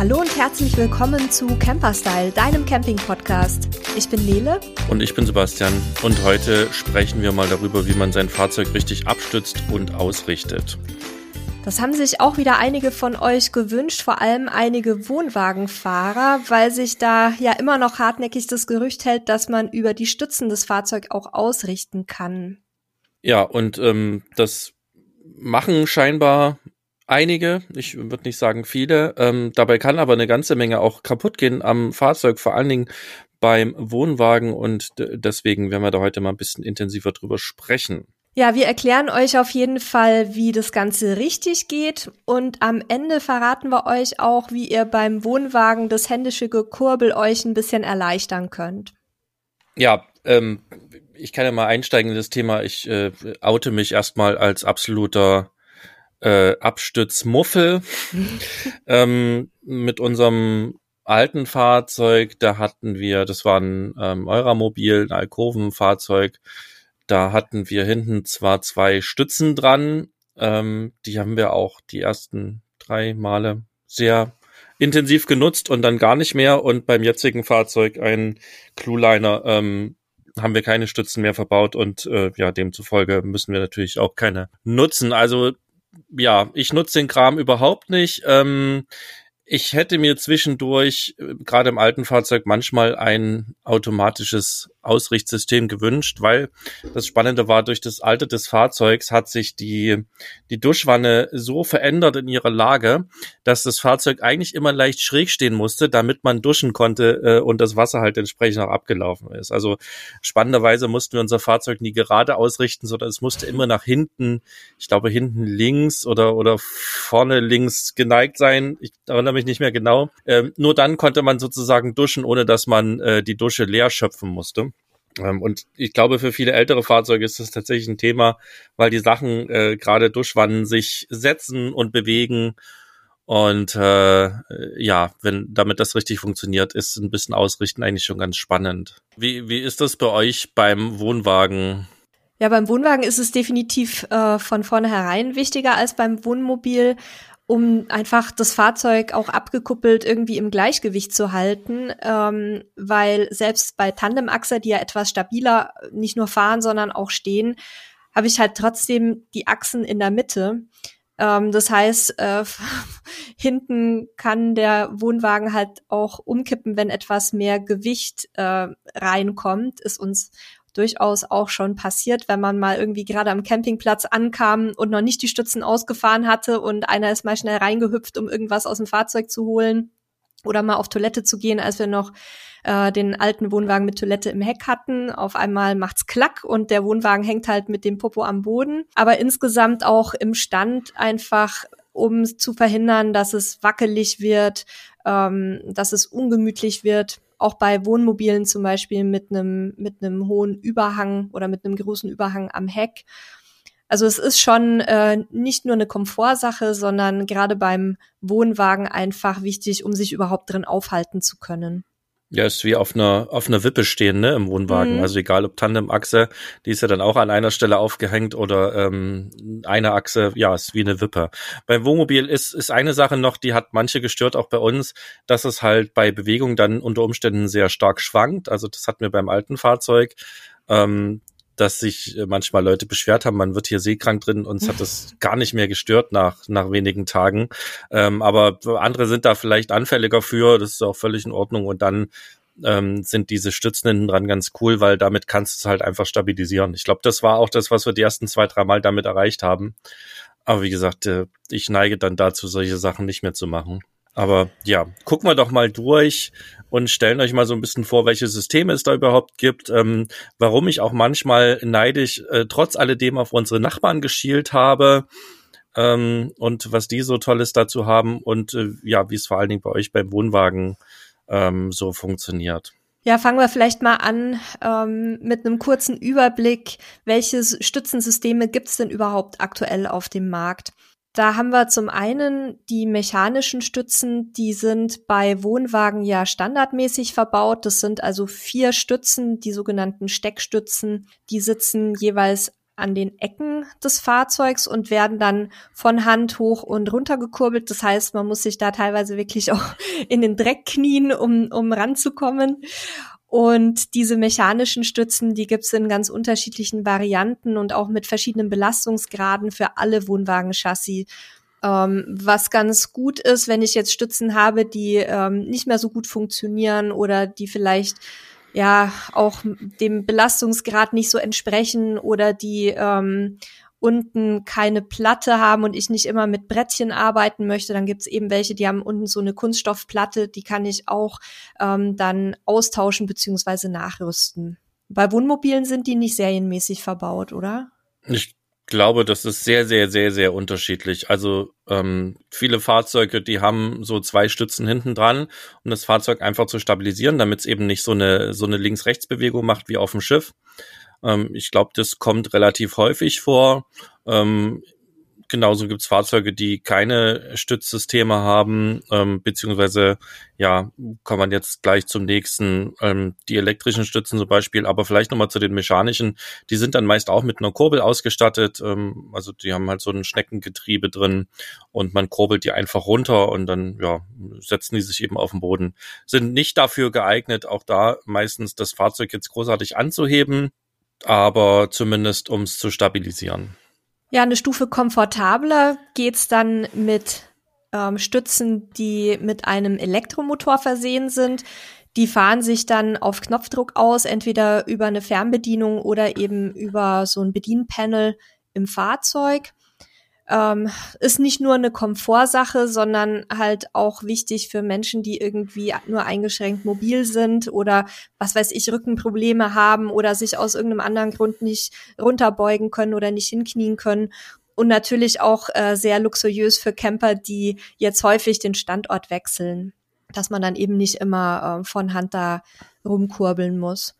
Hallo und herzlich willkommen zu Camperstyle, deinem Camping-Podcast. Ich bin Nele. Und ich bin Sebastian. Und heute sprechen wir mal darüber, wie man sein Fahrzeug richtig abstützt und ausrichtet. Das haben sich auch wieder einige von euch gewünscht, vor allem einige Wohnwagenfahrer, weil sich da ja immer noch hartnäckig das Gerücht hält, dass man über die Stützen des Fahrzeugs auch ausrichten kann. Ja, und ähm, das machen scheinbar einige, ich würde nicht sagen viele. Ähm, dabei kann aber eine ganze Menge auch kaputt gehen am Fahrzeug, vor allen Dingen beim Wohnwagen und deswegen werden wir da heute mal ein bisschen intensiver drüber sprechen. Ja, wir erklären euch auf jeden Fall, wie das Ganze richtig geht und am Ende verraten wir euch auch, wie ihr beim Wohnwagen das händische Gekurbel euch ein bisschen erleichtern könnt. Ja, ähm, ich kann ja mal einsteigen in das Thema. Ich äh, oute mich erstmal als absoluter äh, Abstützmuffel. ähm, mit unserem alten Fahrzeug, da hatten wir, das war ein ähm, Euramobil, ein Alkovenfahrzeug, da hatten wir hinten zwar zwei Stützen dran, ähm, die haben wir auch die ersten drei Male sehr intensiv genutzt und dann gar nicht mehr. Und beim jetzigen Fahrzeug, ein Clueliner, ähm, haben wir keine Stützen mehr verbaut und äh, ja, demzufolge müssen wir natürlich auch keine nutzen. Also ja, ich nutze den Kram überhaupt nicht. Ähm, ich hätte mir zwischendurch, äh, gerade im alten Fahrzeug, manchmal ein automatisches Ausrichtsystem gewünscht, weil das Spannende war, durch das Alter des Fahrzeugs hat sich die, die Duschwanne so verändert in ihrer Lage, dass das Fahrzeug eigentlich immer leicht schräg stehen musste, damit man duschen konnte äh, und das Wasser halt entsprechend auch abgelaufen ist. Also spannenderweise mussten wir unser Fahrzeug nie gerade ausrichten, sondern es musste immer nach hinten, ich glaube hinten links oder, oder vorne links geneigt sein. Ich erinnere mich nicht mehr genau. Ähm, nur dann konnte man sozusagen duschen, ohne dass man äh, die Dusche leer schöpfen musste. Ähm, und ich glaube, für viele ältere Fahrzeuge ist das tatsächlich ein Thema, weil die Sachen äh, gerade Duschwannen sich setzen und bewegen. Und äh, ja, wenn damit das richtig funktioniert, ist ein bisschen Ausrichten eigentlich schon ganz spannend. Wie, wie ist das bei euch beim Wohnwagen? Ja, beim Wohnwagen ist es definitiv äh, von vornherein wichtiger als beim Wohnmobil, um einfach das Fahrzeug auch abgekuppelt irgendwie im Gleichgewicht zu halten, ähm, weil selbst bei Tandemachse, die ja etwas stabiler nicht nur fahren, sondern auch stehen, habe ich halt trotzdem die Achsen in der Mitte. Ähm, das heißt, äh, hinten kann der Wohnwagen halt auch umkippen, wenn etwas mehr Gewicht äh, reinkommt, ist uns durchaus auch schon passiert, wenn man mal irgendwie gerade am Campingplatz ankam und noch nicht die Stützen ausgefahren hatte und einer ist mal schnell reingehüpft, um irgendwas aus dem Fahrzeug zu holen oder mal auf Toilette zu gehen, als wir noch äh, den alten Wohnwagen mit Toilette im Heck hatten. Auf einmal macht's klack und der Wohnwagen hängt halt mit dem Popo am Boden. Aber insgesamt auch im Stand einfach, um zu verhindern, dass es wackelig wird, ähm, dass es ungemütlich wird auch bei Wohnmobilen zum Beispiel mit einem mit einem hohen Überhang oder mit einem großen Überhang am Heck. Also es ist schon äh, nicht nur eine Komfortsache, sondern gerade beim Wohnwagen einfach wichtig, um sich überhaupt drin aufhalten zu können. Ja, ist wie auf einer, auf einer Wippe stehen, ne, im Wohnwagen. Mhm. Also egal ob Tandemachse, die ist ja dann auch an einer Stelle aufgehängt oder ähm, eine Achse, ja, ist wie eine Wippe. Beim Wohnmobil ist, ist eine Sache noch, die hat manche gestört, auch bei uns, dass es halt bei Bewegung dann unter Umständen sehr stark schwankt. Also das hatten wir beim alten Fahrzeug. Ähm, dass sich äh, manchmal Leute beschwert haben, man wird hier seekrank drin. Uns hat das gar nicht mehr gestört nach, nach wenigen Tagen. Ähm, aber andere sind da vielleicht anfälliger für, das ist auch völlig in Ordnung. Und dann ähm, sind diese Stützen hinten dran ganz cool, weil damit kannst du es halt einfach stabilisieren. Ich glaube, das war auch das, was wir die ersten zwei, drei Mal damit erreicht haben. Aber wie gesagt, äh, ich neige dann dazu, solche Sachen nicht mehr zu machen. Aber ja, gucken wir doch mal durch und stellen euch mal so ein bisschen vor, welche Systeme es da überhaupt gibt, ähm, warum ich auch manchmal neidisch äh, trotz alledem auf unsere Nachbarn geschielt habe ähm, und was die so Tolles dazu haben und äh, ja, wie es vor allen Dingen bei euch beim Wohnwagen ähm, so funktioniert. Ja, fangen wir vielleicht mal an ähm, mit einem kurzen Überblick. Welche Stützensysteme gibt es denn überhaupt aktuell auf dem Markt? Da haben wir zum einen die mechanischen Stützen, die sind bei Wohnwagen ja standardmäßig verbaut. Das sind also vier Stützen, die sogenannten Steckstützen. Die sitzen jeweils an den Ecken des Fahrzeugs und werden dann von Hand hoch und runter gekurbelt. Das heißt, man muss sich da teilweise wirklich auch in den Dreck knien, um, um ranzukommen. Und diese mechanischen Stützen, die gibt's in ganz unterschiedlichen Varianten und auch mit verschiedenen Belastungsgraden für alle Wohnwagenchassis. Ähm, was ganz gut ist, wenn ich jetzt Stützen habe, die ähm, nicht mehr so gut funktionieren oder die vielleicht ja auch dem Belastungsgrad nicht so entsprechen oder die ähm, unten keine Platte haben und ich nicht immer mit Brettchen arbeiten möchte, dann gibt's eben welche, die haben unten so eine Kunststoffplatte, die kann ich auch ähm, dann austauschen beziehungsweise nachrüsten. Bei Wohnmobilen sind die nicht serienmäßig verbaut, oder? Ich glaube, das ist sehr, sehr, sehr, sehr unterschiedlich. Also ähm, viele Fahrzeuge, die haben so zwei Stützen hinten dran, um das Fahrzeug einfach zu stabilisieren, damit es eben nicht so eine so eine Links-Rechts-Bewegung macht wie auf dem Schiff. Ähm, ich glaube, das kommt relativ häufig vor. Ähm, genauso gibt's Fahrzeuge, die keine Stützsysteme haben, ähm, beziehungsweise, ja, kommt man jetzt gleich zum nächsten, ähm, die elektrischen Stützen zum Beispiel, aber vielleicht nochmal zu den mechanischen, die sind dann meist auch mit einer Kurbel ausgestattet, ähm, also die haben halt so ein Schneckengetriebe drin und man kurbelt die einfach runter und dann, ja, setzen die sich eben auf den Boden. Sind nicht dafür geeignet, auch da meistens das Fahrzeug jetzt großartig anzuheben, aber zumindest ums zu stabilisieren. Ja, eine Stufe komfortabler geht's dann mit ähm, Stützen, die mit einem Elektromotor versehen sind. Die fahren sich dann auf Knopfdruck aus, entweder über eine Fernbedienung oder eben über so ein Bedienpanel im Fahrzeug ähm, ist nicht nur eine Komfortsache, sondern halt auch wichtig für Menschen, die irgendwie nur eingeschränkt mobil sind oder was weiß ich, Rückenprobleme haben oder sich aus irgendeinem anderen Grund nicht runterbeugen können oder nicht hinknien können. Und natürlich auch äh, sehr luxuriös für Camper, die jetzt häufig den Standort wechseln, dass man dann eben nicht immer äh, von Hand da rumkurbeln muss.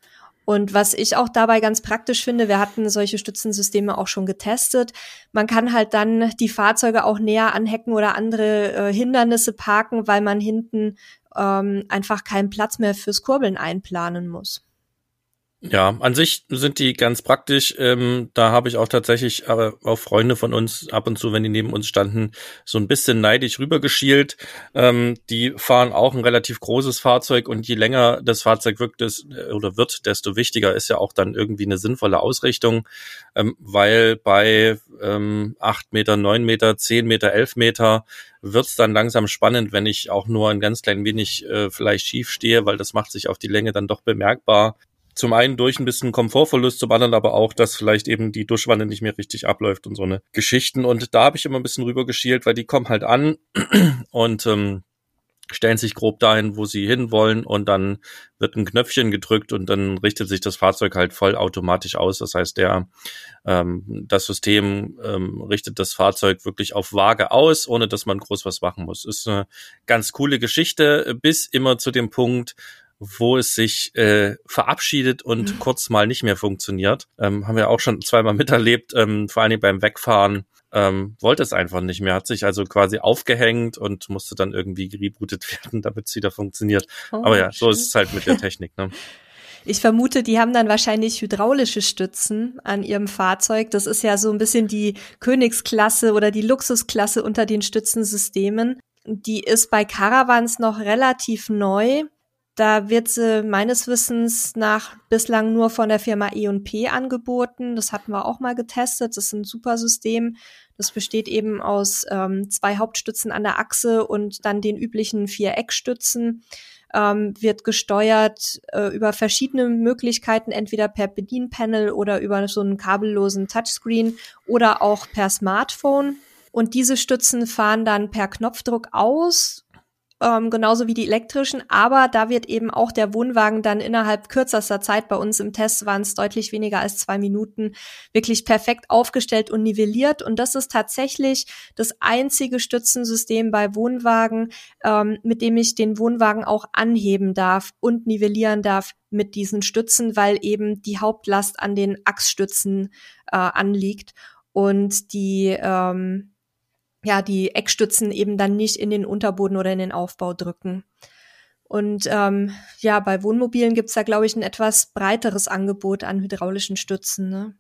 Und was ich auch dabei ganz praktisch finde, wir hatten solche Stützensysteme auch schon getestet. Man kann halt dann die Fahrzeuge auch näher an Hecken oder andere äh, Hindernisse parken, weil man hinten ähm, einfach keinen Platz mehr fürs Kurbeln einplanen muss. Ja, an sich sind die ganz praktisch. Ähm, da habe ich auch tatsächlich äh, auch Freunde von uns ab und zu, wenn die neben uns standen, so ein bisschen neidisch rübergeschielt. Ähm, die fahren auch ein relativ großes Fahrzeug und je länger das Fahrzeug wirkt es, äh, oder wird, desto wichtiger ist ja auch dann irgendwie eine sinnvolle Ausrichtung, ähm, weil bei ähm, 8 Meter, 9 Meter, 10 Meter, 11 Meter wird's dann langsam spannend, wenn ich auch nur ein ganz klein wenig äh, vielleicht schief stehe, weil das macht sich auf die Länge dann doch bemerkbar zum einen durch ein bisschen Komfortverlust, zum anderen aber auch, dass vielleicht eben die Duschwanne nicht mehr richtig abläuft und so eine Geschichten. Und da habe ich immer ein bisschen rüber geschielt, weil die kommen halt an und ähm, stellen sich grob dahin, wo sie hinwollen und dann wird ein Knöpfchen gedrückt und dann richtet sich das Fahrzeug halt voll automatisch aus. Das heißt, der ähm, das System ähm, richtet das Fahrzeug wirklich auf Waage aus, ohne dass man groß was machen muss. Ist eine ganz coole Geschichte, bis immer zu dem Punkt, wo es sich äh, verabschiedet und mhm. kurz mal nicht mehr funktioniert. Ähm, haben wir auch schon zweimal miterlebt, ähm, vor allen Dingen beim Wegfahren. Ähm, wollte es einfach nicht mehr, hat sich also quasi aufgehängt und musste dann irgendwie gerebootet werden, damit es wieder funktioniert. Oh, Aber ja, so ist es halt mit der Technik. Ne? Ich vermute, die haben dann wahrscheinlich hydraulische Stützen an ihrem Fahrzeug. Das ist ja so ein bisschen die Königsklasse oder die Luxusklasse unter den Stützensystemen. Die ist bei Caravans noch relativ neu. Da wird sie meines Wissens nach bislang nur von der Firma E&P angeboten. Das hatten wir auch mal getestet. Das ist ein super System. Das besteht eben aus ähm, zwei Hauptstützen an der Achse und dann den üblichen vier Eckstützen. Ähm, wird gesteuert äh, über verschiedene Möglichkeiten, entweder per Bedienpanel oder über so einen kabellosen Touchscreen oder auch per Smartphone. Und diese Stützen fahren dann per Knopfdruck aus ähm, genauso wie die elektrischen, aber da wird eben auch der Wohnwagen dann innerhalb kürzester Zeit, bei uns im Test waren es deutlich weniger als zwei Minuten, wirklich perfekt aufgestellt und nivelliert. Und das ist tatsächlich das einzige Stützensystem bei Wohnwagen, ähm, mit dem ich den Wohnwagen auch anheben darf und nivellieren darf mit diesen Stützen, weil eben die Hauptlast an den Achsstützen äh, anliegt und die ähm, ja, die Eckstützen eben dann nicht in den Unterboden oder in den Aufbau drücken. Und ähm, ja, bei Wohnmobilen gibt's da, glaube ich, ein etwas breiteres Angebot an hydraulischen Stützen. Ne?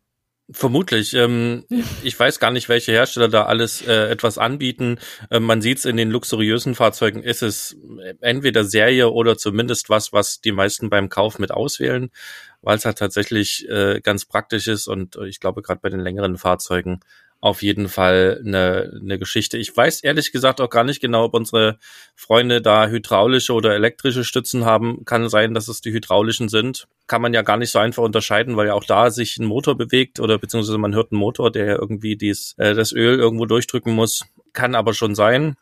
Vermutlich. Ähm, ich weiß gar nicht, welche Hersteller da alles äh, etwas anbieten. Ähm, man sieht es in den luxuriösen Fahrzeugen, ist es entweder Serie oder zumindest was, was die meisten beim Kauf mit auswählen, weil es halt tatsächlich äh, ganz praktisch ist und äh, ich glaube gerade bei den längeren Fahrzeugen auf jeden Fall eine, eine Geschichte. Ich weiß ehrlich gesagt auch gar nicht genau, ob unsere Freunde da hydraulische oder elektrische Stützen haben. Kann sein, dass es die hydraulischen sind. Kann man ja gar nicht so einfach unterscheiden, weil ja auch da sich ein Motor bewegt oder beziehungsweise man hört einen Motor, der ja irgendwie dies, äh, das Öl irgendwo durchdrücken muss. Kann aber schon sein.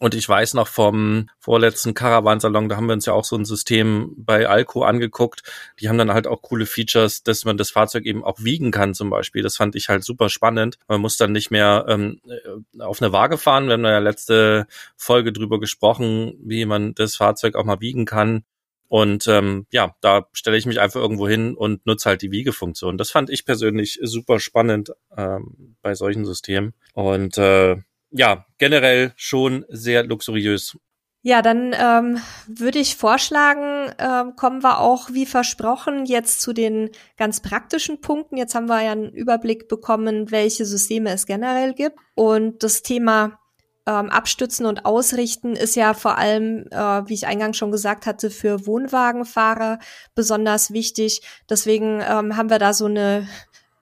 Und ich weiß noch vom vorletzten Caravansalon, da haben wir uns ja auch so ein System bei Alco angeguckt. Die haben dann halt auch coole Features, dass man das Fahrzeug eben auch wiegen kann zum Beispiel. Das fand ich halt super spannend. Man muss dann nicht mehr ähm, äh, auf eine Waage fahren. Wir haben ja letzte Folge drüber gesprochen, wie man das Fahrzeug auch mal wiegen kann. Und ähm, ja, da stelle ich mich einfach irgendwo hin und nutze halt die Wiegefunktion. Das fand ich persönlich super spannend ähm, bei solchen Systemen. Und äh, ja, generell schon sehr luxuriös. Ja, dann ähm, würde ich vorschlagen, ähm, kommen wir auch wie versprochen jetzt zu den ganz praktischen Punkten. Jetzt haben wir ja einen Überblick bekommen, welche Systeme es generell gibt. Und das Thema ähm, Abstützen und Ausrichten ist ja vor allem, äh, wie ich eingangs schon gesagt hatte, für Wohnwagenfahrer besonders wichtig. Deswegen ähm, haben wir da so eine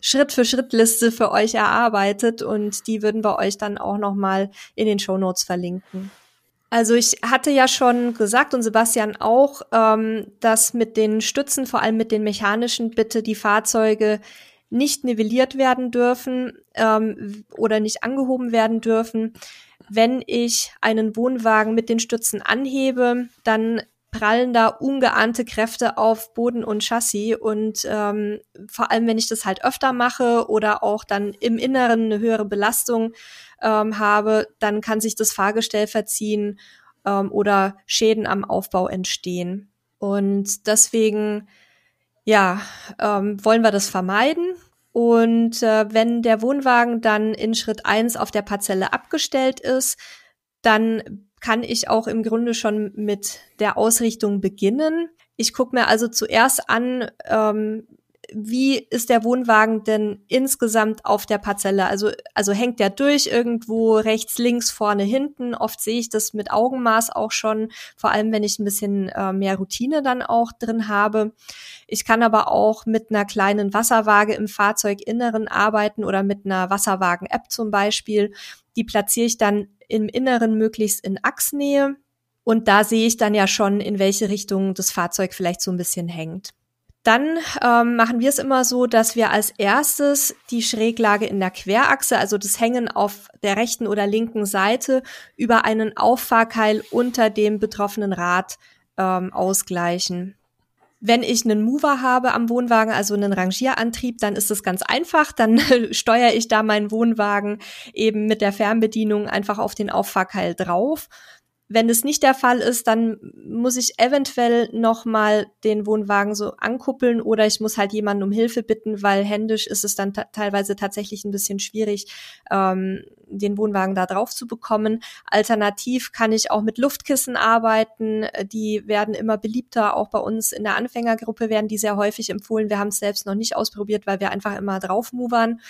Schritt-für-Schritt-Liste für euch erarbeitet und die würden wir euch dann auch nochmal in den Show Notes verlinken. Also ich hatte ja schon gesagt und Sebastian auch, ähm, dass mit den Stützen, vor allem mit den mechanischen, bitte die Fahrzeuge nicht nivelliert werden dürfen ähm, oder nicht angehoben werden dürfen. Wenn ich einen Wohnwagen mit den Stützen anhebe, dann prallen da ungeahnte Kräfte auf Boden und Chassis und ähm, vor allem, wenn ich das halt öfter mache oder auch dann im Inneren eine höhere Belastung ähm, habe, dann kann sich das Fahrgestell verziehen ähm, oder Schäden am Aufbau entstehen. Und deswegen, ja, ähm, wollen wir das vermeiden. Und äh, wenn der Wohnwagen dann in Schritt eins auf der Parzelle abgestellt ist, dann kann ich auch im Grunde schon mit der Ausrichtung beginnen. Ich gucke mir also zuerst an, ähm, wie ist der Wohnwagen denn insgesamt auf der Parzelle? Also, also hängt der durch irgendwo rechts, links, vorne, hinten? Oft sehe ich das mit Augenmaß auch schon, vor allem wenn ich ein bisschen äh, mehr Routine dann auch drin habe. Ich kann aber auch mit einer kleinen Wasserwaage im Fahrzeuginneren arbeiten oder mit einer Wasserwagen-App zum Beispiel. Die platziere ich dann im Inneren möglichst in Achsnähe. Und da sehe ich dann ja schon, in welche Richtung das Fahrzeug vielleicht so ein bisschen hängt. Dann ähm, machen wir es immer so, dass wir als erstes die Schräglage in der Querachse, also das Hängen auf der rechten oder linken Seite, über einen Auffahrkeil unter dem betroffenen Rad ähm, ausgleichen. Wenn ich einen Mover habe am Wohnwagen, also einen Rangierantrieb, dann ist es ganz einfach. Dann steuere ich da meinen Wohnwagen eben mit der Fernbedienung einfach auf den Auffahrkeil drauf. Wenn es nicht der Fall ist, dann muss ich eventuell noch mal den Wohnwagen so ankuppeln oder ich muss halt jemanden um Hilfe bitten, weil händisch ist es dann teilweise tatsächlich ein bisschen schwierig, ähm, den Wohnwagen da drauf zu bekommen. Alternativ kann ich auch mit Luftkissen arbeiten. Die werden immer beliebter. Auch bei uns in der Anfängergruppe werden die sehr häufig empfohlen. Wir haben es selbst noch nicht ausprobiert, weil wir einfach immer drauf movern.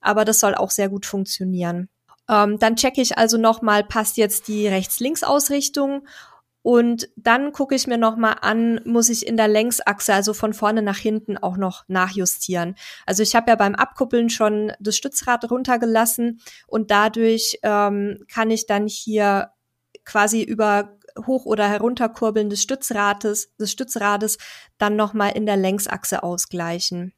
Aber das soll auch sehr gut funktionieren. Ähm, dann checke ich also nochmal, passt jetzt die Rechts-Links-Ausrichtung und dann gucke ich mir nochmal an, muss ich in der Längsachse, also von vorne nach hinten, auch noch nachjustieren. Also ich habe ja beim Abkuppeln schon das Stützrad runtergelassen und dadurch ähm, kann ich dann hier quasi über hoch- oder herunterkurbeln des Stützrades, des Stützrades dann nochmal in der Längsachse ausgleichen.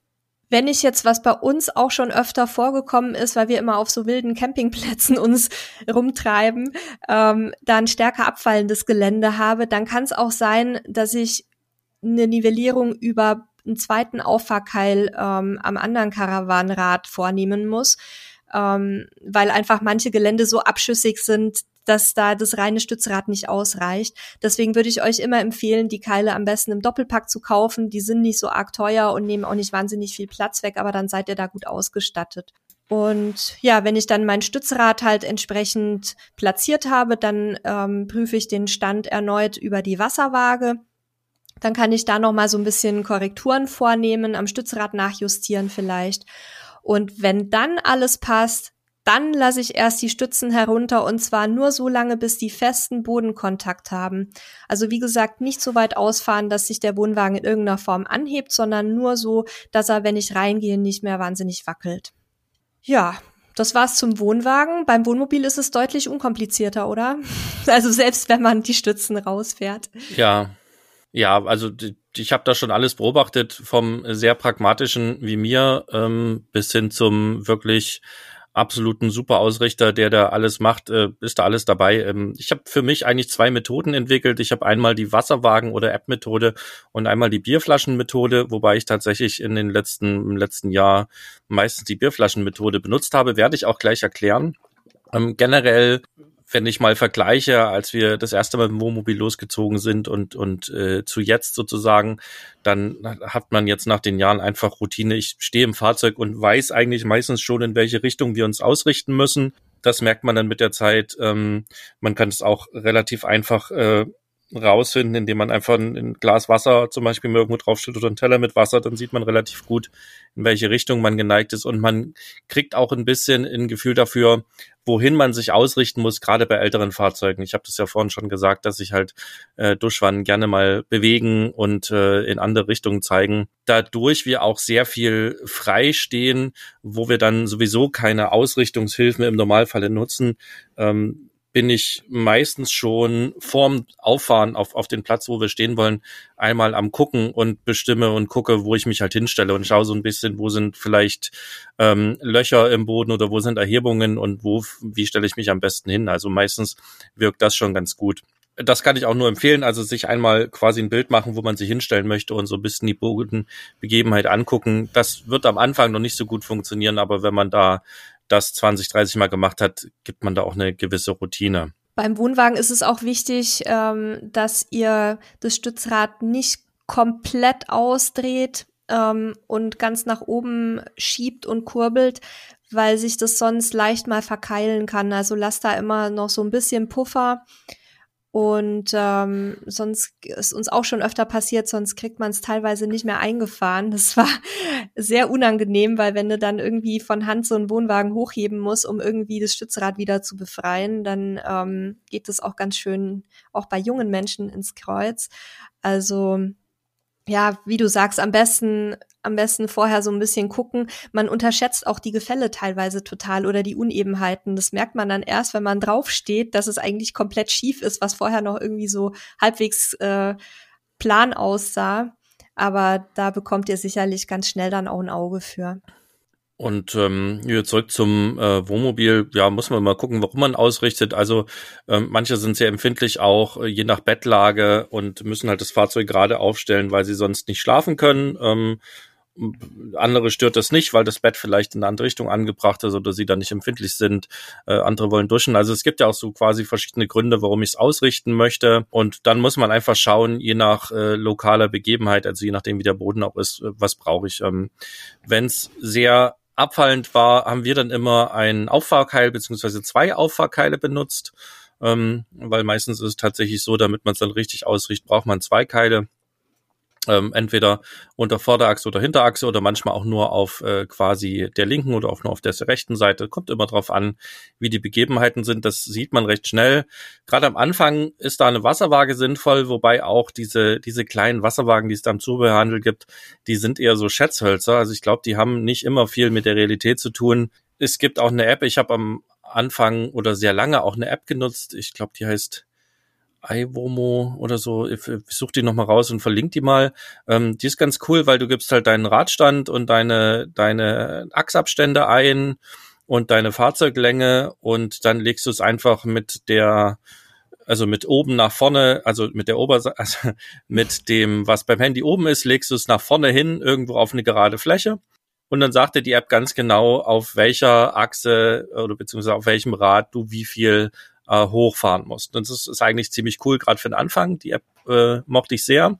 Wenn ich jetzt, was bei uns auch schon öfter vorgekommen ist, weil wir immer auf so wilden Campingplätzen uns rumtreiben, ähm, da ein stärker abfallendes Gelände habe, dann kann es auch sein, dass ich eine Nivellierung über einen zweiten Auffahrkeil ähm, am anderen Karawanrad vornehmen muss, ähm, weil einfach manche Gelände so abschüssig sind, dass da das reine Stützrad nicht ausreicht. Deswegen würde ich euch immer empfehlen, die Keile am besten im Doppelpack zu kaufen. Die sind nicht so arg teuer und nehmen auch nicht wahnsinnig viel Platz weg, aber dann seid ihr da gut ausgestattet. Und ja, wenn ich dann mein Stützrad halt entsprechend platziert habe, dann ähm, prüfe ich den Stand erneut über die Wasserwaage. Dann kann ich da noch mal so ein bisschen Korrekturen vornehmen, am Stützrad nachjustieren vielleicht. Und wenn dann alles passt, dann lasse ich erst die Stützen herunter und zwar nur so lange, bis die festen Bodenkontakt haben. Also wie gesagt, nicht so weit ausfahren, dass sich der Wohnwagen in irgendeiner Form anhebt, sondern nur so, dass er, wenn ich reingehe, nicht mehr wahnsinnig wackelt. Ja, das war's zum Wohnwagen. Beim Wohnmobil ist es deutlich unkomplizierter, oder? Also selbst wenn man die Stützen rausfährt. Ja, ja, also ich habe da schon alles beobachtet, vom sehr pragmatischen wie mir ähm, bis hin zum wirklich absoluten Superausrichter, der da alles macht, äh, ist da alles dabei. Ähm, ich habe für mich eigentlich zwei Methoden entwickelt. Ich habe einmal die Wasserwagen- oder App-Methode und einmal die Bierflaschenmethode, wobei ich tatsächlich in den letzten, im letzten Jahr meistens die Bierflaschenmethode benutzt habe, werde ich auch gleich erklären. Ähm, generell wenn ich mal vergleiche, als wir das erste Mal mit Wohnmobil losgezogen sind und, und äh, zu jetzt sozusagen, dann hat man jetzt nach den Jahren einfach Routine. Ich stehe im Fahrzeug und weiß eigentlich meistens schon, in welche Richtung wir uns ausrichten müssen. Das merkt man dann mit der Zeit. Ähm, man kann es auch relativ einfach äh, rausfinden, indem man einfach ein, Glas Wasser zum Beispiel irgendwo draufstellt oder einen Teller mit Wasser, dann sieht man relativ gut, in welche Richtung man geneigt ist und man kriegt auch ein bisschen ein Gefühl dafür, wohin man sich ausrichten muss, gerade bei älteren Fahrzeugen. Ich habe das ja vorhin schon gesagt, dass sich halt äh, Duschwannen gerne mal bewegen und äh, in andere Richtungen zeigen. Dadurch wir auch sehr viel frei stehen, wo wir dann sowieso keine Ausrichtungshilfen im Normalfall nutzen, ähm, bin ich meistens schon vorm Auffahren auf, auf den Platz, wo wir stehen wollen, einmal am gucken und bestimme und gucke, wo ich mich halt hinstelle und schaue so ein bisschen, wo sind vielleicht ähm, Löcher im Boden oder wo sind Erhebungen und wo, wie stelle ich mich am besten hin. Also meistens wirkt das schon ganz gut. Das kann ich auch nur empfehlen, also sich einmal quasi ein Bild machen, wo man sich hinstellen möchte und so ein bisschen die Bodenbegebenheit angucken. Das wird am Anfang noch nicht so gut funktionieren, aber wenn man da das 20, 30 Mal gemacht hat, gibt man da auch eine gewisse Routine. Beim Wohnwagen ist es auch wichtig, ähm, dass ihr das Stützrad nicht komplett ausdreht ähm, und ganz nach oben schiebt und kurbelt, weil sich das sonst leicht mal verkeilen kann. Also lasst da immer noch so ein bisschen Puffer und ähm, sonst ist uns auch schon öfter passiert, sonst kriegt man es teilweise nicht mehr eingefahren. Das war sehr unangenehm, weil wenn du dann irgendwie von Hand so einen Wohnwagen hochheben musst, um irgendwie das Stützrad wieder zu befreien, dann ähm, geht das auch ganz schön auch bei jungen Menschen ins Kreuz. Also ja, wie du sagst, am besten, am besten vorher so ein bisschen gucken. Man unterschätzt auch die Gefälle teilweise total oder die Unebenheiten. Das merkt man dann erst, wenn man draufsteht, dass es eigentlich komplett schief ist, was vorher noch irgendwie so halbwegs äh, plan aussah. Aber da bekommt ihr sicherlich ganz schnell dann auch ein Auge für. Und ähm, zurück zum äh, Wohnmobil, ja, muss man mal gucken, warum man ausrichtet. Also ähm, manche sind sehr empfindlich auch, äh, je nach Bettlage und müssen halt das Fahrzeug gerade aufstellen, weil sie sonst nicht schlafen können. Ähm, andere stört das nicht, weil das Bett vielleicht in eine andere Richtung angebracht ist oder sie da nicht empfindlich sind. Äh, andere wollen duschen. Also es gibt ja auch so quasi verschiedene Gründe, warum ich es ausrichten möchte. Und dann muss man einfach schauen, je nach äh, lokaler Begebenheit, also je nachdem, wie der Boden auch ist, äh, was brauche ich. Ähm, Wenn es sehr abfallend war, haben wir dann immer ein Auffahrkeil beziehungsweise zwei Auffahrkeile benutzt, ähm, weil meistens ist es tatsächlich so, damit man es dann richtig ausrichtet, braucht man zwei Keile ähm, entweder unter Vorderachse oder Hinterachse oder manchmal auch nur auf äh, quasi der linken oder auch nur auf der rechten Seite. Kommt immer drauf an, wie die Begebenheiten sind. Das sieht man recht schnell. Gerade am Anfang ist da eine Wasserwaage sinnvoll, wobei auch diese, diese kleinen Wasserwagen, die es da im Zubehörhandel gibt, die sind eher so Schätzhölzer. Also ich glaube, die haben nicht immer viel mit der Realität zu tun. Es gibt auch eine App, ich habe am Anfang oder sehr lange auch eine App genutzt. Ich glaube, die heißt iWomo oder so, ich, such die nochmal raus und verlink die mal. Ähm, die ist ganz cool, weil du gibst halt deinen Radstand und deine, deine Achsabstände ein und deine Fahrzeuglänge und dann legst du es einfach mit der, also mit oben nach vorne, also mit der Oberseite, also mit dem, was beim Handy oben ist, legst du es nach vorne hin, irgendwo auf eine gerade Fläche. Und dann sagt dir die App ganz genau, auf welcher Achse oder beziehungsweise auf welchem Rad du wie viel äh, hochfahren musst. Und das ist eigentlich ziemlich cool, gerade für den Anfang. Die App äh, mochte ich sehr.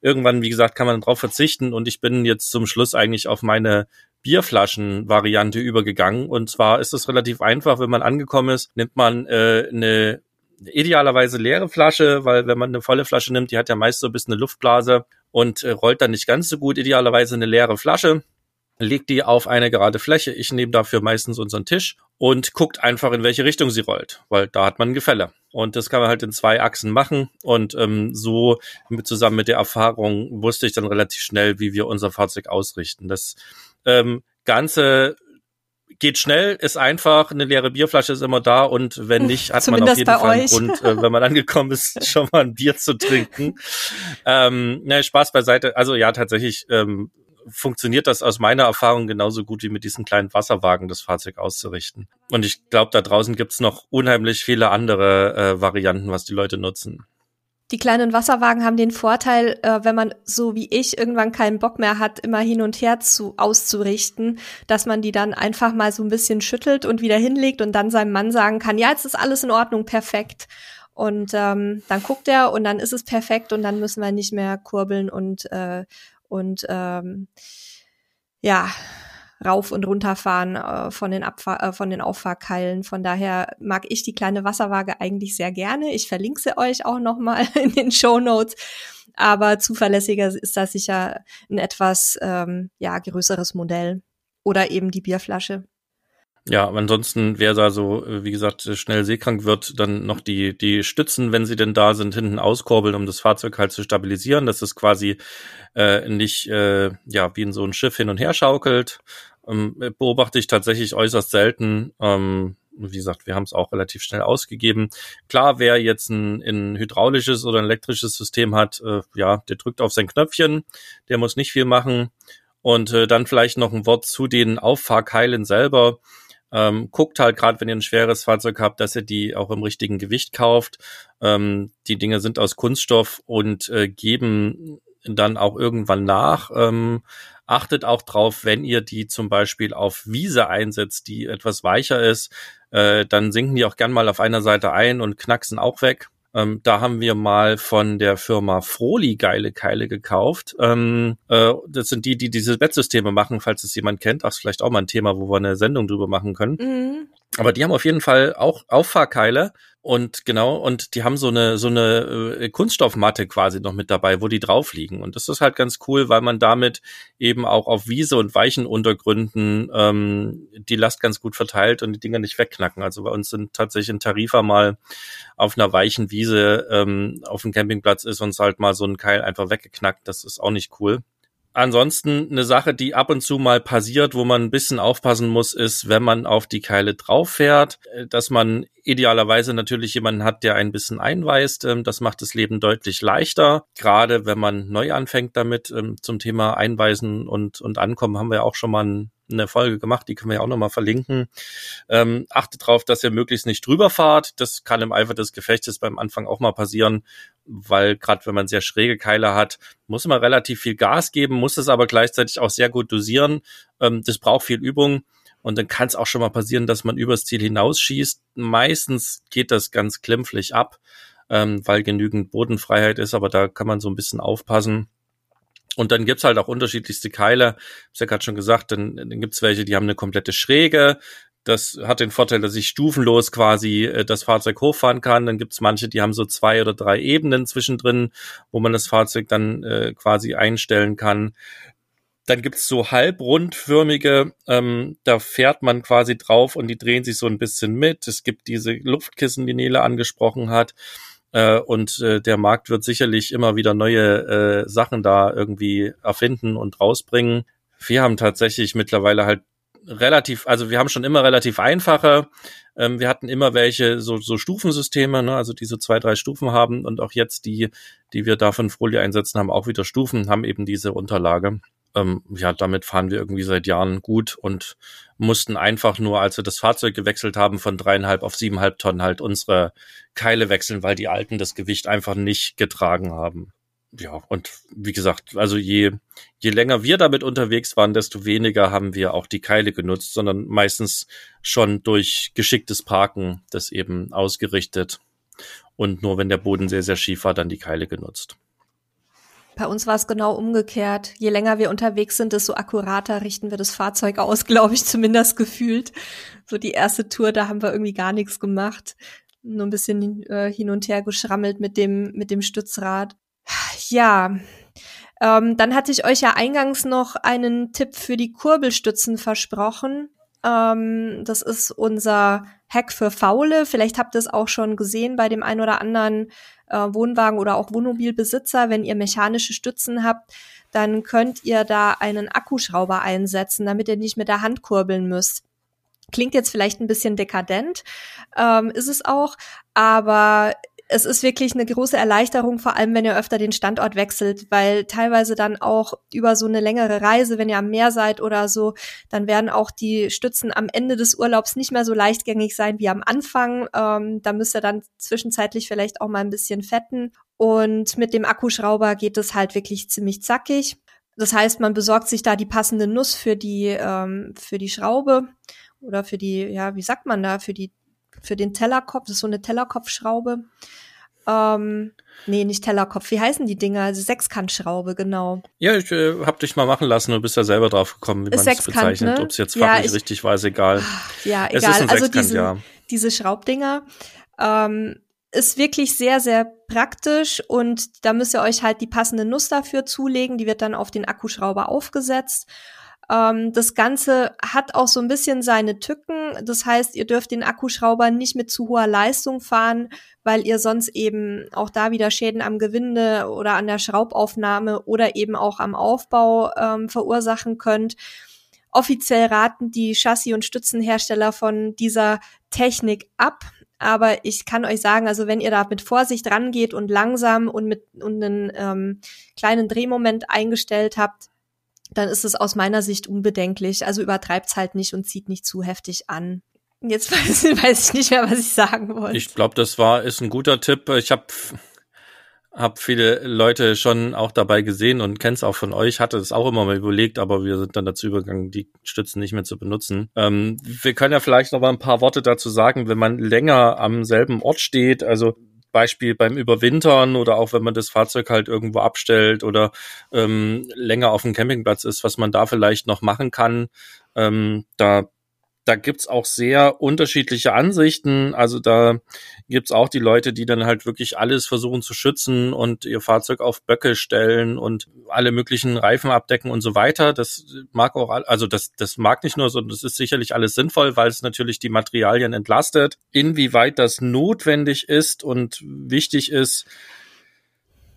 Irgendwann, wie gesagt, kann man darauf verzichten und ich bin jetzt zum Schluss eigentlich auf meine Bierflaschen-Variante übergegangen. Und zwar ist es relativ einfach, wenn man angekommen ist, nimmt man äh, eine idealerweise leere Flasche, weil wenn man eine volle Flasche nimmt, die hat ja meist so ein bisschen eine Luftblase und äh, rollt dann nicht ganz so gut. Idealerweise eine leere Flasche legt die auf eine gerade Fläche. Ich nehme dafür meistens unseren Tisch und guckt einfach, in welche Richtung sie rollt, weil da hat man ein Gefälle. Und das kann man halt in zwei Achsen machen. Und ähm, so mit, zusammen mit der Erfahrung wusste ich dann relativ schnell, wie wir unser Fahrzeug ausrichten. Das ähm, Ganze geht schnell, ist einfach, eine leere Bierflasche ist immer da und wenn nicht, hat man auf jeden Fall einen Grund, äh, wenn man angekommen ist, schon mal ein Bier zu trinken. ähm, ne, Spaß beiseite. Also ja, tatsächlich ähm, funktioniert das aus meiner Erfahrung genauso gut wie mit diesen kleinen Wasserwagen das Fahrzeug auszurichten. Und ich glaube, da draußen gibt's noch unheimlich viele andere äh, Varianten, was die Leute nutzen. Die kleinen Wasserwagen haben den Vorteil, äh, wenn man so wie ich irgendwann keinen Bock mehr hat, immer hin und her zu auszurichten, dass man die dann einfach mal so ein bisschen schüttelt und wieder hinlegt und dann seinem Mann sagen kann, ja, jetzt ist alles in Ordnung, perfekt. Und ähm, dann guckt er und dann ist es perfekt und dann müssen wir nicht mehr kurbeln und äh, und ähm, ja, rauf und runter fahren äh, von den Abfahr äh, von den Auffahrkeilen. Von daher mag ich die kleine Wasserwaage eigentlich sehr gerne. Ich verlinke sie euch auch noch mal in den Show Notes. Aber zuverlässiger ist das sicher ein etwas ähm, ja größeres Modell oder eben die Bierflasche. Ja, ansonsten, wer da so, äh, wie gesagt, schnell seekrank wird, dann noch die, die Stützen, wenn sie denn da sind, hinten auskurbeln, um das Fahrzeug halt zu stabilisieren, dass es quasi äh, nicht äh, ja wie in so ein Schiff hin und her schaukelt. Ähm, beobachte ich tatsächlich äußerst selten. Ähm, wie gesagt, wir haben es auch relativ schnell ausgegeben. Klar, wer jetzt ein, ein hydraulisches oder ein elektrisches System hat, äh, ja, der drückt auf sein Knöpfchen, der muss nicht viel machen. Und äh, dann vielleicht noch ein Wort zu den Auffahrkeilen selber ähm, guckt halt gerade, wenn ihr ein schweres Fahrzeug habt, dass ihr die auch im richtigen Gewicht kauft. Ähm, die Dinge sind aus Kunststoff und äh, geben dann auch irgendwann nach. Ähm, achtet auch drauf, wenn ihr die zum Beispiel auf Wiese einsetzt, die etwas weicher ist, äh, dann sinken die auch gern mal auf einer Seite ein und knacksen auch weg. Ähm, da haben wir mal von der Firma Froli geile Keile gekauft. Ähm, äh, das sind die, die diese Bettsysteme machen, falls es jemand kennt. Ach, ist vielleicht auch mal ein Thema, wo wir eine Sendung drüber machen können. Mhm. Aber die haben auf jeden Fall auch Auffahrkeile und genau, und die haben so eine, so eine äh, Kunststoffmatte quasi noch mit dabei, wo die drauf liegen. Und das ist halt ganz cool, weil man damit eben auch auf Wiese und weichen Untergründen ähm, die Last ganz gut verteilt und die Dinger nicht wegknacken. Also bei uns sind tatsächlich ein Tarifer mal auf einer weichen Wiese ähm, auf dem Campingplatz ist uns halt mal so ein Keil einfach weggeknackt. Das ist auch nicht cool. Ansonsten eine Sache, die ab und zu mal passiert, wo man ein bisschen aufpassen muss, ist, wenn man auf die Keile drauf fährt, äh, dass man idealerweise natürlich jemanden hat, der ein bisschen einweist. Ähm, das macht das Leben deutlich leichter. Gerade wenn man neu anfängt damit ähm, zum Thema Einweisen und, und Ankommen haben wir auch schon mal eine Folge gemacht, die können wir ja auch nochmal verlinken. Ähm, achtet darauf, dass ihr möglichst nicht drüber fahrt. Das kann im Eifer des Gefechtes beim Anfang auch mal passieren, weil gerade wenn man sehr schräge Keile hat, muss man relativ viel Gas geben, muss es aber gleichzeitig auch sehr gut dosieren. Ähm, das braucht viel Übung. Und dann kann es auch schon mal passieren, dass man übers Ziel hinausschießt. Meistens geht das ganz klimpflich ab, ähm, weil genügend Bodenfreiheit ist, aber da kann man so ein bisschen aufpassen. Und dann gibt's halt auch unterschiedlichste Keile. Ich habe ja gerade schon gesagt, dann, dann gibt's welche, die haben eine komplette Schräge. Das hat den Vorteil, dass ich stufenlos quasi äh, das Fahrzeug hochfahren kann. Dann gibt's manche, die haben so zwei oder drei Ebenen zwischendrin, wo man das Fahrzeug dann äh, quasi einstellen kann. Dann gibt's so halbrundförmige, ähm, da fährt man quasi drauf und die drehen sich so ein bisschen mit. Es gibt diese Luftkissen, die Nele angesprochen hat. Äh, und äh, der Markt wird sicherlich immer wieder neue äh, Sachen da irgendwie erfinden und rausbringen. Wir haben tatsächlich mittlerweile halt relativ, also wir haben schon immer relativ einfache. Ähm, wir hatten immer welche so, so Stufensysteme, ne, also diese zwei, drei Stufen haben und auch jetzt die, die wir da von Folie einsetzen, haben auch wieder Stufen, haben eben diese Unterlage ähm, ja, damit fahren wir irgendwie seit Jahren gut und mussten einfach nur, als wir das Fahrzeug gewechselt haben, von dreieinhalb auf siebeneinhalb Tonnen halt unsere Keile wechseln, weil die alten das Gewicht einfach nicht getragen haben. Ja, und wie gesagt, also je, je länger wir damit unterwegs waren, desto weniger haben wir auch die Keile genutzt, sondern meistens schon durch geschicktes Parken das eben ausgerichtet und nur wenn der Boden sehr, sehr schief war, dann die Keile genutzt. Bei uns war es genau umgekehrt. Je länger wir unterwegs sind, desto akkurater richten wir das Fahrzeug aus, glaube ich, zumindest gefühlt. So die erste Tour, da haben wir irgendwie gar nichts gemacht. Nur ein bisschen äh, hin und her geschrammelt mit dem, mit dem Stützrad. Ja. Ähm, dann hatte ich euch ja eingangs noch einen Tipp für die Kurbelstützen versprochen. Ähm, das ist unser Hack für Faule. Vielleicht habt ihr es auch schon gesehen bei dem ein oder anderen äh, Wohnwagen oder auch Wohnmobilbesitzer. Wenn ihr mechanische Stützen habt, dann könnt ihr da einen Akkuschrauber einsetzen, damit ihr nicht mit der Hand kurbeln müsst. Klingt jetzt vielleicht ein bisschen dekadent, ähm, ist es auch, aber es ist wirklich eine große Erleichterung, vor allem wenn ihr öfter den Standort wechselt, weil teilweise dann auch über so eine längere Reise, wenn ihr am Meer seid oder so, dann werden auch die Stützen am Ende des Urlaubs nicht mehr so leichtgängig sein wie am Anfang. Ähm, da müsst ihr dann zwischenzeitlich vielleicht auch mal ein bisschen fetten. Und mit dem Akkuschrauber geht es halt wirklich ziemlich zackig. Das heißt, man besorgt sich da die passende Nuss für die, ähm, für die Schraube oder für die, ja, wie sagt man da, für die für den Tellerkopf, das ist so eine Tellerkopfschraube. Ähm, nee, nicht Tellerkopf. Wie heißen die Dinger? Also Sechskantschraube, genau. Ja, ich äh, hab dich mal machen lassen. Du bist ja selber drauf gekommen, wie man es bezeichnet. Ne? Ob es jetzt fachlich ja, ich, richtig war, ist egal. Ja, es egal. also diese, ja. diese Schraubdinger ähm, ist wirklich sehr, sehr praktisch und da müsst ihr euch halt die passende Nuss dafür zulegen. Die wird dann auf den Akkuschrauber aufgesetzt ähm, das Ganze hat auch so ein bisschen seine Tücken. Das heißt, ihr dürft den Akkuschrauber nicht mit zu hoher Leistung fahren, weil ihr sonst eben auch da wieder Schäden am Gewinde oder an der Schraubaufnahme oder eben auch am Aufbau ähm, verursachen könnt. Offiziell raten die Chassis- und Stützenhersteller von dieser Technik ab. Aber ich kann euch sagen, also wenn ihr da mit Vorsicht rangeht und langsam und mit und einen ähm, kleinen Drehmoment eingestellt habt, dann ist es aus meiner Sicht unbedenklich. Also übertreibt's halt nicht und zieht nicht zu heftig an. Jetzt weiß, weiß ich nicht mehr, was ich sagen wollte. Ich glaube, das war ist ein guter Tipp. Ich habe hab viele Leute schon auch dabei gesehen und kenn's auch von euch, hatte es auch immer mal überlegt, aber wir sind dann dazu übergegangen, die Stützen nicht mehr zu benutzen. Ähm, wir können ja vielleicht noch mal ein paar Worte dazu sagen, wenn man länger am selben Ort steht, also Beispiel beim Überwintern oder auch wenn man das Fahrzeug halt irgendwo abstellt oder ähm, länger auf dem Campingplatz ist, was man da vielleicht noch machen kann. Ähm, da da gibt's auch sehr unterschiedliche Ansichten. Also da gibt's auch die Leute, die dann halt wirklich alles versuchen zu schützen und ihr Fahrzeug auf Böcke stellen und alle möglichen Reifen abdecken und so weiter. Das mag auch, also das, das mag nicht nur so, das ist sicherlich alles sinnvoll, weil es natürlich die Materialien entlastet. Inwieweit das notwendig ist und wichtig ist,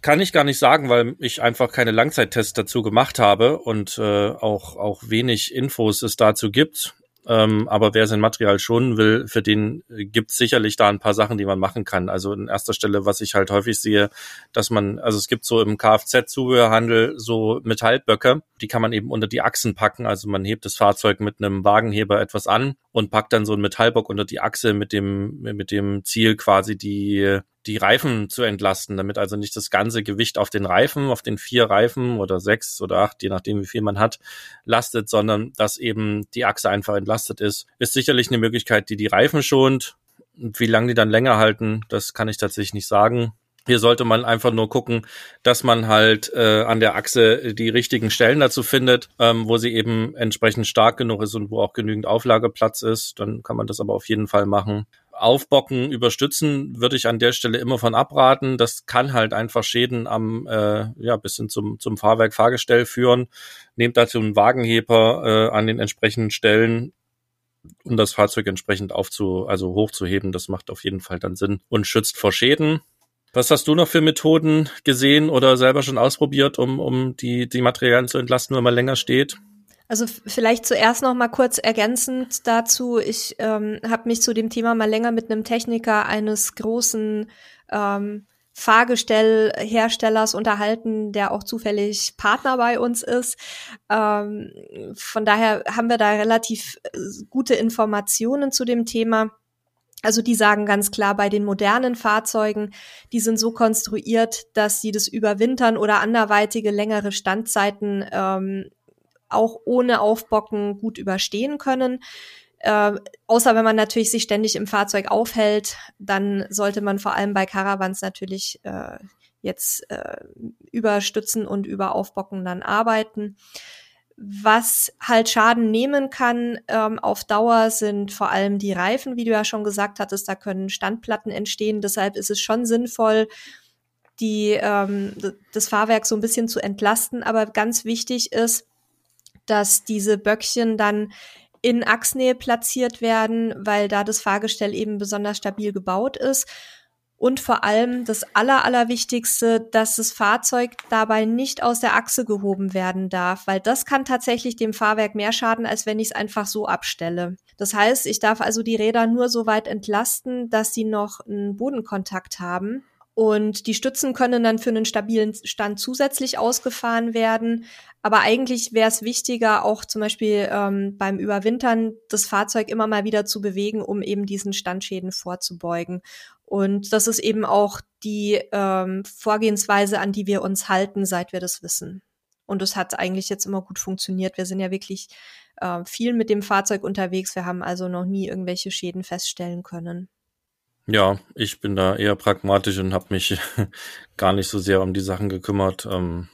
kann ich gar nicht sagen, weil ich einfach keine Langzeittests dazu gemacht habe und äh, auch, auch wenig Infos es dazu gibt. Ähm, aber wer sein Material schonen will, für den gibt es sicherlich da ein paar Sachen, die man machen kann. Also in erster Stelle, was ich halt häufig sehe, dass man, also es gibt so im Kfz-Zubehörhandel so Metallböcke, die kann man eben unter die Achsen packen. Also man hebt das Fahrzeug mit einem Wagenheber etwas an und packt dann so einen Metallbock unter die Achse mit dem, mit dem Ziel quasi die die Reifen zu entlasten, damit also nicht das ganze Gewicht auf den Reifen, auf den vier Reifen oder sechs oder acht, je nachdem wie viel man hat, lastet, sondern dass eben die Achse einfach entlastet ist. Ist sicherlich eine Möglichkeit, die die Reifen schont. Wie lange die dann länger halten, das kann ich tatsächlich nicht sagen. Hier sollte man einfach nur gucken, dass man halt äh, an der Achse die richtigen Stellen dazu findet, ähm, wo sie eben entsprechend stark genug ist und wo auch genügend Auflageplatz ist. Dann kann man das aber auf jeden Fall machen. Aufbocken, überstützen würde ich an der Stelle immer von abraten. Das kann halt einfach Schäden am, äh, ja, bis hin zum, zum Fahrwerk, Fahrgestell führen. Nehmt dazu einen Wagenheber äh, an den entsprechenden Stellen, um das Fahrzeug entsprechend aufzu, also hochzuheben. Das macht auf jeden Fall dann Sinn und schützt vor Schäden. Was hast du noch für Methoden gesehen oder selber schon ausprobiert, um, um die, die Materialien zu entlasten, wenn man länger steht? Also vielleicht zuerst noch mal kurz ergänzend dazu. Ich ähm, habe mich zu dem Thema mal länger mit einem Techniker eines großen ähm, Fahrgestellherstellers unterhalten, der auch zufällig Partner bei uns ist. Ähm, von daher haben wir da relativ äh, gute Informationen zu dem Thema. Also die sagen ganz klar, bei den modernen Fahrzeugen, die sind so konstruiert, dass sie das Überwintern oder anderweitige längere Standzeiten ähm, auch ohne Aufbocken gut überstehen können. Äh, außer wenn man natürlich sich ständig im Fahrzeug aufhält, dann sollte man vor allem bei Caravans natürlich äh, jetzt äh, überstützen und über Aufbocken dann arbeiten. Was halt Schaden nehmen kann ähm, auf Dauer sind vor allem die Reifen, wie du ja schon gesagt hattest, da können Standplatten entstehen. Deshalb ist es schon sinnvoll, die, ähm, das Fahrwerk so ein bisschen zu entlasten. Aber ganz wichtig ist, dass diese Böckchen dann in Achsnähe platziert werden, weil da das Fahrgestell eben besonders stabil gebaut ist. Und vor allem das Aller, Allerwichtigste, dass das Fahrzeug dabei nicht aus der Achse gehoben werden darf, weil das kann tatsächlich dem Fahrwerk mehr schaden, als wenn ich es einfach so abstelle. Das heißt, ich darf also die Räder nur so weit entlasten, dass sie noch einen Bodenkontakt haben. Und die Stützen können dann für einen stabilen Stand zusätzlich ausgefahren werden. Aber eigentlich wäre es wichtiger, auch zum Beispiel ähm, beim Überwintern das Fahrzeug immer mal wieder zu bewegen, um eben diesen Standschäden vorzubeugen. Und das ist eben auch die ähm, Vorgehensweise, an die wir uns halten, seit wir das wissen. Und es hat eigentlich jetzt immer gut funktioniert. Wir sind ja wirklich äh, viel mit dem Fahrzeug unterwegs. Wir haben also noch nie irgendwelche Schäden feststellen können. Ja, ich bin da eher pragmatisch und habe mich gar nicht so sehr um die Sachen gekümmert. Ähm,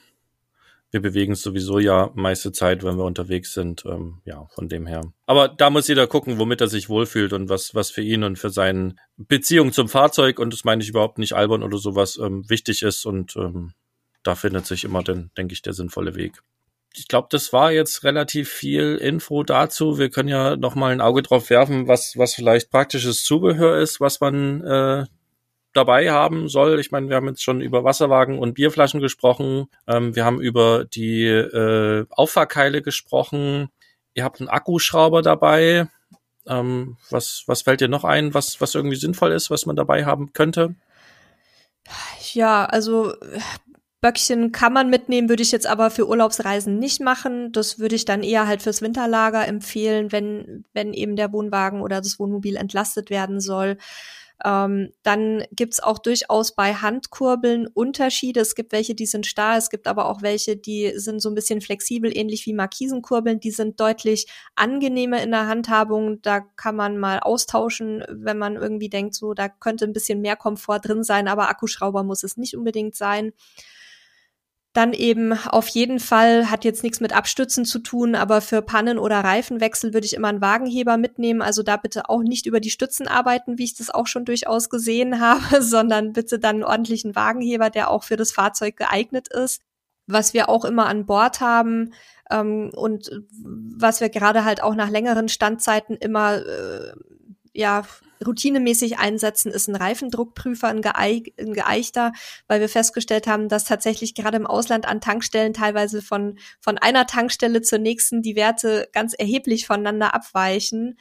wir bewegen es sowieso ja meiste Zeit, wenn wir unterwegs sind. Ähm, ja, von dem her. Aber da muss jeder gucken, womit er sich wohlfühlt und was, was für ihn und für seine Beziehung zum Fahrzeug, und das meine ich überhaupt nicht albern oder sowas, ähm, wichtig ist. Und ähm, da findet sich immer, dann, denke ich, der sinnvolle Weg. Ich glaube, das war jetzt relativ viel Info dazu. Wir können ja noch mal ein Auge drauf werfen, was, was vielleicht praktisches Zubehör ist, was man äh, dabei haben soll. Ich meine, wir haben jetzt schon über Wasserwagen und Bierflaschen gesprochen. Ähm, wir haben über die äh, Auffahrkeile gesprochen. Ihr habt einen Akkuschrauber dabei. Ähm, was, was fällt dir noch ein, was, was irgendwie sinnvoll ist, was man dabei haben könnte? Ja, also Böckchen kann man mitnehmen, würde ich jetzt aber für Urlaubsreisen nicht machen. Das würde ich dann eher halt fürs Winterlager empfehlen, wenn, wenn eben der Wohnwagen oder das Wohnmobil entlastet werden soll. Ähm, dann gibt's auch durchaus bei Handkurbeln Unterschiede. Es gibt welche, die sind starr, es gibt aber auch welche, die sind so ein bisschen flexibel, ähnlich wie Markisenkurbeln. Die sind deutlich angenehmer in der Handhabung. Da kann man mal austauschen, wenn man irgendwie denkt, so, da könnte ein bisschen mehr Komfort drin sein, aber Akkuschrauber muss es nicht unbedingt sein. Dann eben auf jeden Fall, hat jetzt nichts mit Abstützen zu tun, aber für Pannen oder Reifenwechsel würde ich immer einen Wagenheber mitnehmen. Also da bitte auch nicht über die Stützen arbeiten, wie ich das auch schon durchaus gesehen habe, sondern bitte dann einen ordentlichen Wagenheber, der auch für das Fahrzeug geeignet ist. Was wir auch immer an Bord haben ähm, und was wir gerade halt auch nach längeren Standzeiten immer äh, ja routinemäßig einsetzen, ist ein Reifendruckprüfer, ein, geeig ein geeichter, weil wir festgestellt haben, dass tatsächlich gerade im Ausland an Tankstellen teilweise von, von einer Tankstelle zur nächsten die Werte ganz erheblich voneinander abweichen.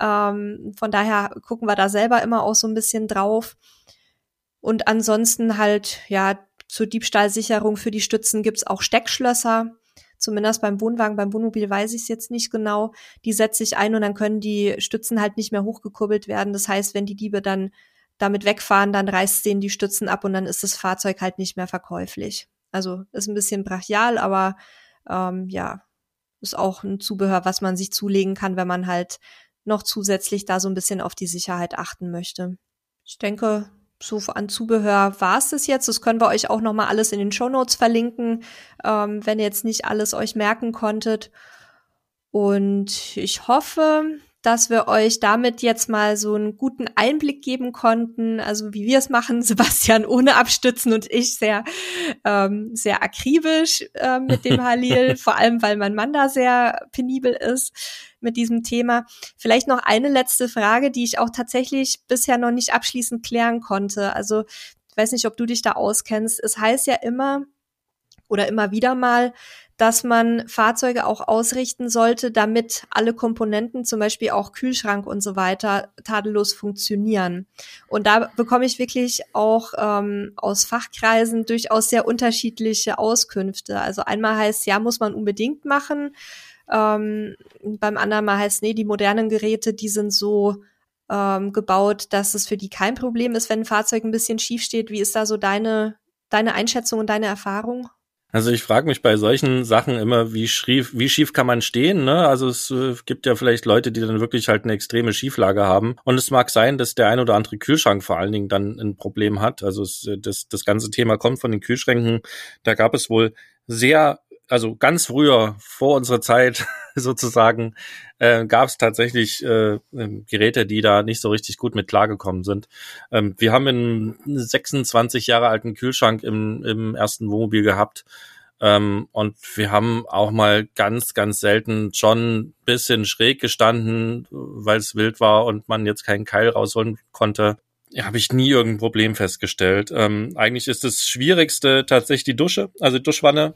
Ähm, von daher gucken wir da selber immer auch so ein bisschen drauf. Und ansonsten halt, ja, zur Diebstahlsicherung für die Stützen gibt's auch Steckschlösser zumindest beim Wohnwagen, beim Wohnmobil weiß ich es jetzt nicht genau, die setze ich ein und dann können die Stützen halt nicht mehr hochgekurbelt werden. Das heißt, wenn die Diebe dann damit wegfahren, dann reißt denen die Stützen ab und dann ist das Fahrzeug halt nicht mehr verkäuflich. Also ist ein bisschen brachial, aber ähm, ja, ist auch ein Zubehör, was man sich zulegen kann, wenn man halt noch zusätzlich da so ein bisschen auf die Sicherheit achten möchte. Ich denke, so an Zubehör war es das jetzt. Das können wir euch auch noch mal alles in den Show Notes verlinken, ähm, wenn ihr jetzt nicht alles euch merken konntet. Und ich hoffe, dass wir euch damit jetzt mal so einen guten Einblick geben konnten, also wie wir es machen, Sebastian ohne Abstützen und ich sehr, ähm, sehr akribisch äh, mit dem Halil, vor allem weil mein Mann da sehr penibel ist mit diesem Thema. Vielleicht noch eine letzte Frage, die ich auch tatsächlich bisher noch nicht abschließend klären konnte. Also ich weiß nicht, ob du dich da auskennst. Es heißt ja immer oder immer wieder mal, dass man Fahrzeuge auch ausrichten sollte, damit alle Komponenten, zum Beispiel auch Kühlschrank und so weiter, tadellos funktionieren. Und da bekomme ich wirklich auch ähm, aus Fachkreisen durchaus sehr unterschiedliche Auskünfte. Also einmal heißt, ja, muss man unbedingt machen. Ähm, beim anderen Mal heißt, nee, die modernen Geräte, die sind so ähm, gebaut, dass es für die kein Problem ist, wenn ein Fahrzeug ein bisschen schief steht. Wie ist da so deine, deine Einschätzung und deine Erfahrung? Also ich frage mich bei solchen Sachen immer, wie schief, wie schief kann man stehen? Ne? Also es äh, gibt ja vielleicht Leute, die dann wirklich halt eine extreme Schieflage haben. Und es mag sein, dass der ein oder andere Kühlschrank vor allen Dingen dann ein Problem hat. Also es, das, das ganze Thema kommt von den Kühlschränken. Da gab es wohl sehr also ganz früher, vor unserer Zeit, sozusagen, äh, gab es tatsächlich äh, ähm, Geräte, die da nicht so richtig gut mit klargekommen sind. Ähm, wir haben einen 26 Jahre alten Kühlschrank im, im ersten Wohnmobil gehabt. Ähm, und wir haben auch mal ganz, ganz selten schon bisschen schräg gestanden, weil es wild war und man jetzt keinen Keil rausholen konnte ja, habe ich nie irgendein Problem festgestellt. Ähm, eigentlich ist das Schwierigste tatsächlich die Dusche, also Duschwanne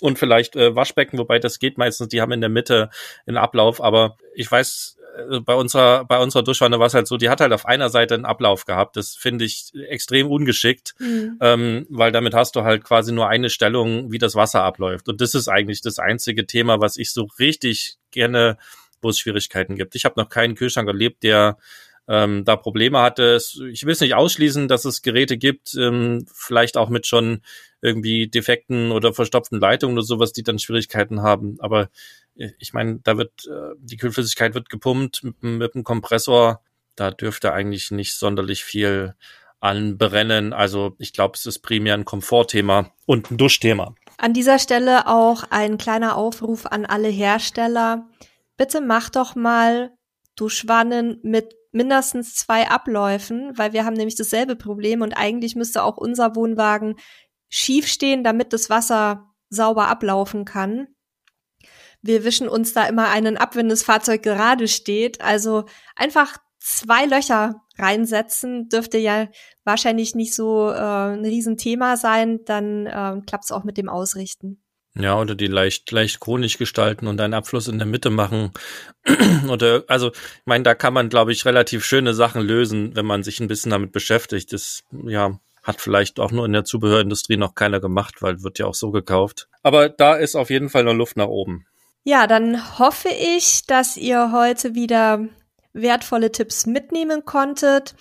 und vielleicht äh, Waschbecken, wobei das geht meistens, die haben in der Mitte einen Ablauf, aber ich weiß, äh, bei unserer, bei unserer Duschwanne war es halt so, die hat halt auf einer Seite einen Ablauf gehabt. Das finde ich extrem ungeschickt, mhm. ähm, weil damit hast du halt quasi nur eine Stellung, wie das Wasser abläuft. Und das ist eigentlich das einzige Thema, was ich so richtig gerne, wo es Schwierigkeiten gibt. Ich habe noch keinen Kühlschrank erlebt, der ähm, da Probleme hatte. Ich will es nicht ausschließen, dass es Geräte gibt, ähm, vielleicht auch mit schon irgendwie defekten oder verstopften Leitungen oder sowas, die dann Schwierigkeiten haben. Aber äh, ich meine, da wird äh, die Kühlflüssigkeit wird gepumpt mit, mit dem Kompressor. Da dürfte eigentlich nicht sonderlich viel anbrennen. Also ich glaube, es ist primär ein Komfortthema und ein Duschthema. An dieser Stelle auch ein kleiner Aufruf an alle Hersteller. Bitte macht doch mal Duschwannen mit mindestens zwei Abläufen, weil wir haben nämlich dasselbe Problem und eigentlich müsste auch unser Wohnwagen schief stehen, damit das Wasser sauber ablaufen kann. Wir wischen uns da immer einen ab, wenn das Fahrzeug gerade steht. Also einfach zwei Löcher reinsetzen dürfte ja wahrscheinlich nicht so äh, ein Riesenthema sein. Dann äh, klappt es auch mit dem Ausrichten. Ja, oder die leicht, leicht chronisch gestalten und einen Abfluss in der Mitte machen. oder, also, ich meine, da kann man, glaube ich, relativ schöne Sachen lösen, wenn man sich ein bisschen damit beschäftigt. Das, ja, hat vielleicht auch nur in der Zubehörindustrie noch keiner gemacht, weil wird ja auch so gekauft. Aber da ist auf jeden Fall noch Luft nach oben. Ja, dann hoffe ich, dass ihr heute wieder wertvolle Tipps mitnehmen konntet.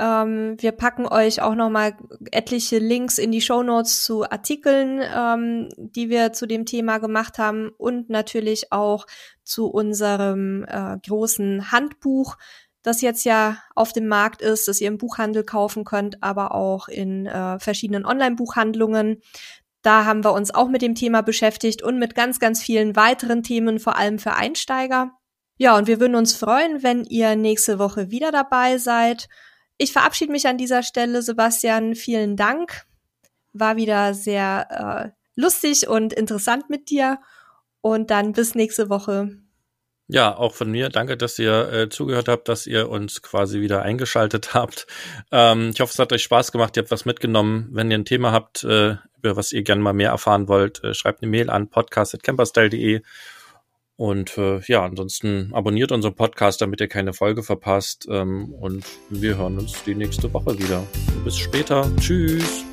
Ähm, wir packen euch auch noch mal etliche Links in die Show Notes zu Artikeln, ähm, die wir zu dem Thema gemacht haben und natürlich auch zu unserem äh, großen Handbuch, das jetzt ja auf dem Markt ist, das ihr im Buchhandel kaufen könnt, aber auch in äh, verschiedenen Online-Buchhandlungen. Da haben wir uns auch mit dem Thema beschäftigt und mit ganz, ganz vielen weiteren Themen, vor allem für Einsteiger. Ja, und wir würden uns freuen, wenn ihr nächste Woche wieder dabei seid. Ich verabschiede mich an dieser Stelle, Sebastian. Vielen Dank. War wieder sehr äh, lustig und interessant mit dir. Und dann bis nächste Woche. Ja, auch von mir. Danke, dass ihr äh, zugehört habt, dass ihr uns quasi wieder eingeschaltet habt. Ähm, ich hoffe, es hat euch Spaß gemacht. Ihr habt was mitgenommen. Wenn ihr ein Thema habt, äh, über was ihr gerne mal mehr erfahren wollt, äh, schreibt eine Mail an podcast.camperstyle.de und äh, ja, ansonsten abonniert unseren Podcast, damit ihr keine Folge verpasst. Ähm, und wir hören uns die nächste Woche wieder. Bis später. Tschüss.